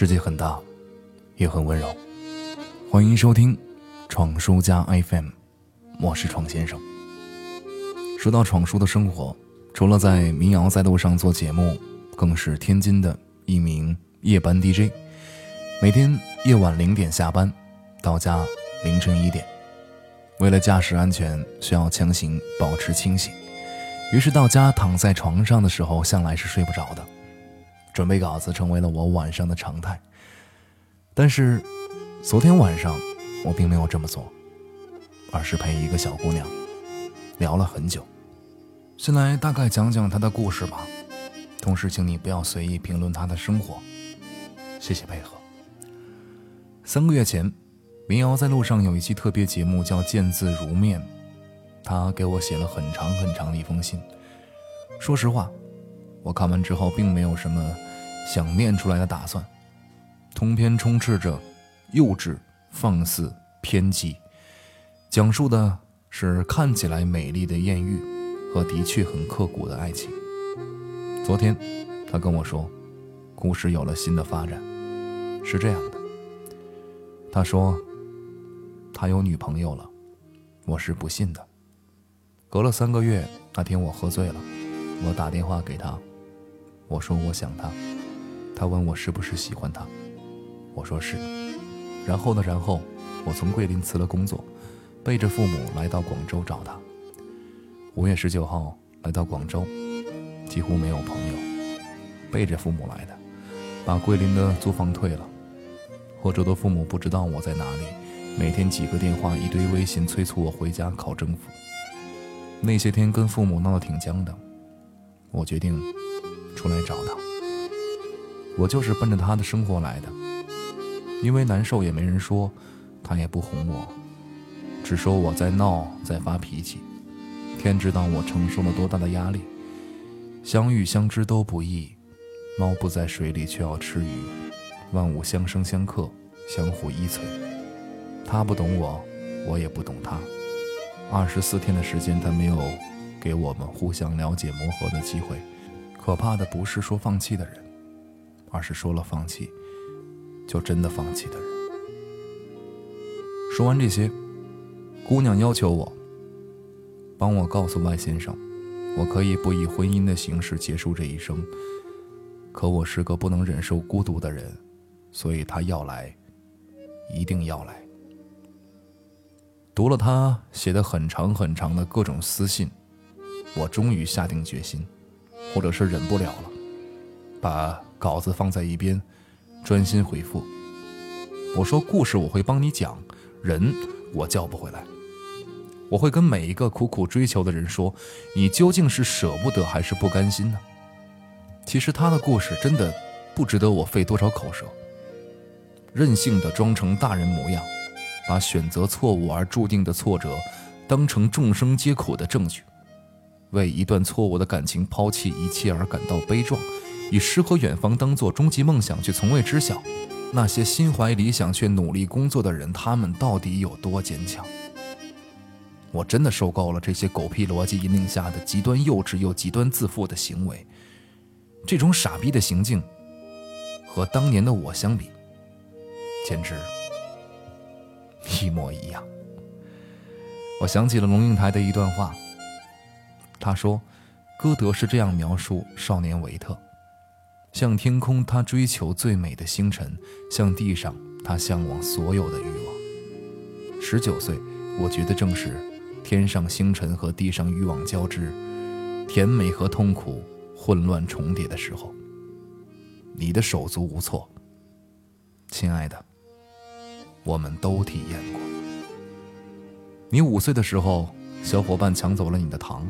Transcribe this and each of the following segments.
世界很大，也很温柔。欢迎收听《闯书家 FM》，我是闯先生。说到闯叔的生活，除了在民谣在路上做节目，更是天津的一名夜班 DJ。每天夜晚零点下班，到家凌晨一点。为了驾驶安全，需要强行保持清醒，于是到家躺在床上的时候，向来是睡不着的。准备稿子成为了我晚上的常态，但是昨天晚上我并没有这么做，而是陪一个小姑娘聊了很久。先来大概讲讲她的故事吧，同时请你不要随意评论她的生活，谢谢配合。三个月前，民谣在路上有一期特别节目叫《见字如面》，他给我写了很长很长的一封信。说实话，我看完之后并没有什么。想念出来的打算，通篇充斥着幼稚、放肆、偏激，讲述的是看起来美丽的艳遇和的确很刻骨的爱情。昨天，他跟我说，故事有了新的发展，是这样的。他说，他有女朋友了，我是不信的。隔了三个月，那天我喝醉了，我打电话给他，我说我想他。他问我是不是喜欢他，我说是。然后呢？然后我从桂林辞了工作，背着父母来到广州找他。五月十九号来到广州，几乎没有朋友，背着父母来的，把桂林的租房退了。霍州的父母不知道我在哪里，每天几个电话，一堆微信催促我回家考政府。那些天跟父母闹得挺僵的，我决定出来找他。我就是奔着他的生活来的，因为难受也没人说，他也不哄我，只说我在闹，在发脾气。天知道我承受了多大的压力。相遇相知都不易，猫不在水里却要吃鱼，万物相生相克，相互依存。他不懂我，我也不懂他。二十四天的时间，他没有给我们互相了解磨合的机会。可怕的不是说放弃的人。而是说了放弃，就真的放弃的人。说完这些，姑娘要求我帮我告诉外先生，我可以不以婚姻的形式结束这一生。可我是个不能忍受孤独的人，所以他要来，一定要来。读了他写的很长很长的各种私信，我终于下定决心，或者是忍不了了，把。稿子放在一边，专心回复。我说：“故事我会帮你讲，人我叫不回来。我会跟每一个苦苦追求的人说，你究竟是舍不得还是不甘心呢？其实他的故事真的不值得我费多少口舌。任性的装成大人模样，把选择错误而注定的挫折当成众生皆苦的证据，为一段错误的感情抛弃一切而感到悲壮。”以诗和远方当做终极梦想，却从未知晓那些心怀理想却努力工作的人，他们到底有多坚强？我真的受够了这些狗屁逻辑引领下的极端幼稚又极端自负的行为。这种傻逼的行径，和当年的我相比，简直一模一样。我想起了龙应台的一段话，他说：“歌德是这样描述少年维特。”向天空，他追求最美的星辰；向地上，他向往所有的欲望。十九岁，我觉得正是天上星辰和地上欲望交织，甜美和痛苦混乱重叠的时候。你的手足无措，亲爱的，我们都体验过。你五岁的时候，小伙伴抢走了你的糖，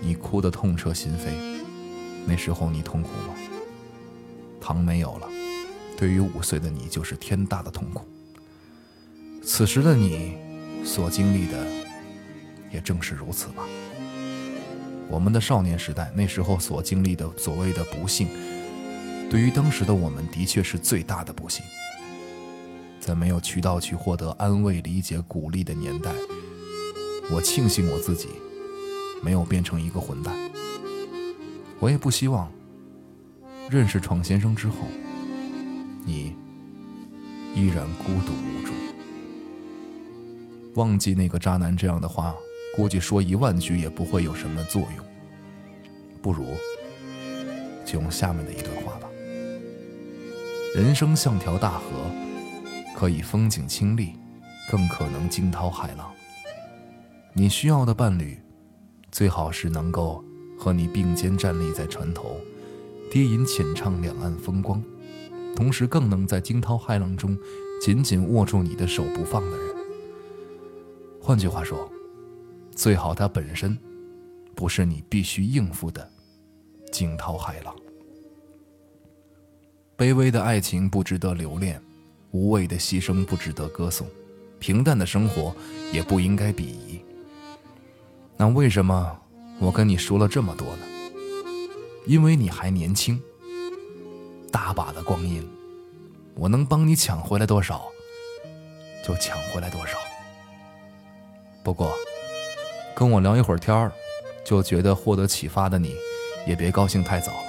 你哭得痛彻心扉。那时候你痛苦吗？糖没有了，对于五岁的你就是天大的痛苦。此时的你所经历的，也正是如此吧。我们的少年时代，那时候所经历的所谓的不幸，对于当时的我们，的确是最大的不幸。在没有渠道去获得安慰、理解、鼓励的年代，我庆幸我自己没有变成一个混蛋。我也不希望。认识闯先生之后，你依然孤独无助。忘记那个渣男这样的话，估计说一万句也不会有什么作用。不如就用下面的一段话吧：人生像条大河，可以风景清丽，更可能惊涛骇浪。你需要的伴侣，最好是能够和你并肩站立在船头，低吟浅唱两岸风光，同时更能在惊涛骇浪中紧紧握住你的手不放的人。换句话说，最好它本身不是你必须应付的惊涛骇浪。卑微的爱情不值得留恋，无谓的牺牲不值得歌颂，平淡的生活也不应该鄙夷。那为什么我跟你说了这么多呢？因为你还年轻，大把的光阴，我能帮你抢回来多少，就抢回来多少。不过，跟我聊一会儿天儿，就觉得获得启发的你，也别高兴太早了。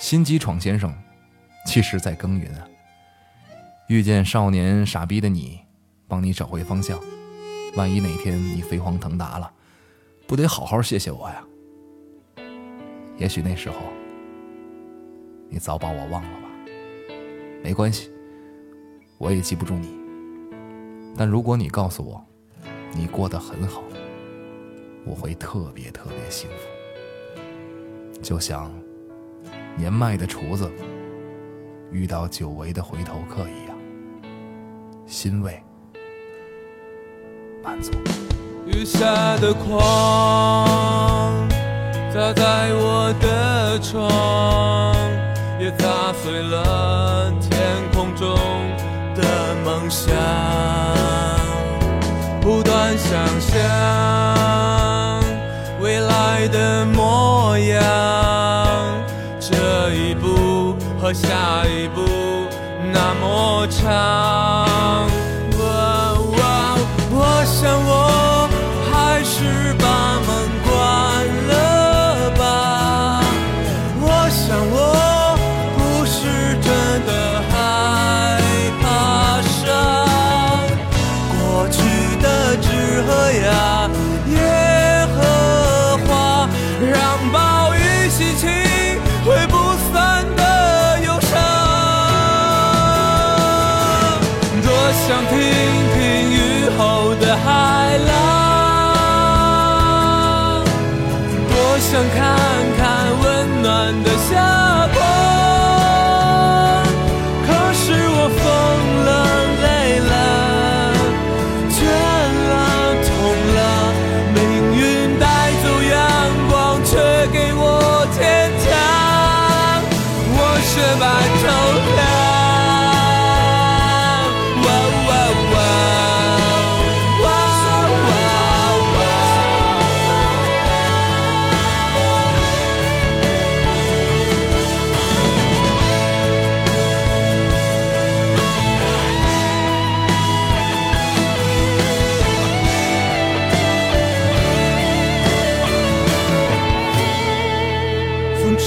心机闯先生，其实在耕耘啊。遇见少年傻逼的你，帮你找回方向。万一哪天你飞黄腾达了。不得好好谢谢我呀！也许那时候你早把我忘了吧。没关系，我也记不住你。但如果你告诉我你过得很好，我会特别特别幸福。就像年迈的厨子遇到久违的回头客一样，欣慰，满足。雨下的狂，砸在我的窗，也砸碎了天空中的梦想。不断想象未来的模样，这一步和下一步那么长。想看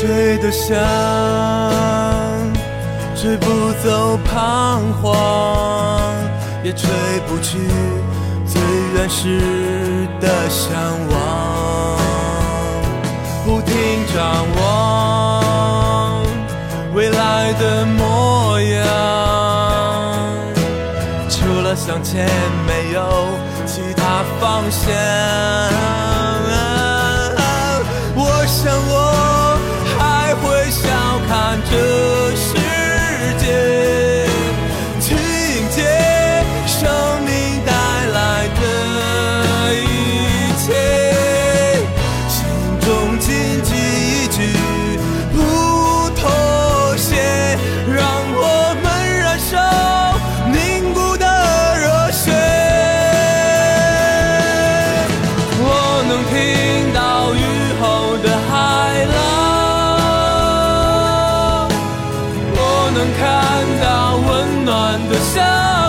吹得响，吹不走彷徨，也吹不去最原始的向往。不停张望未来的模样，除了向前没有其他方向。so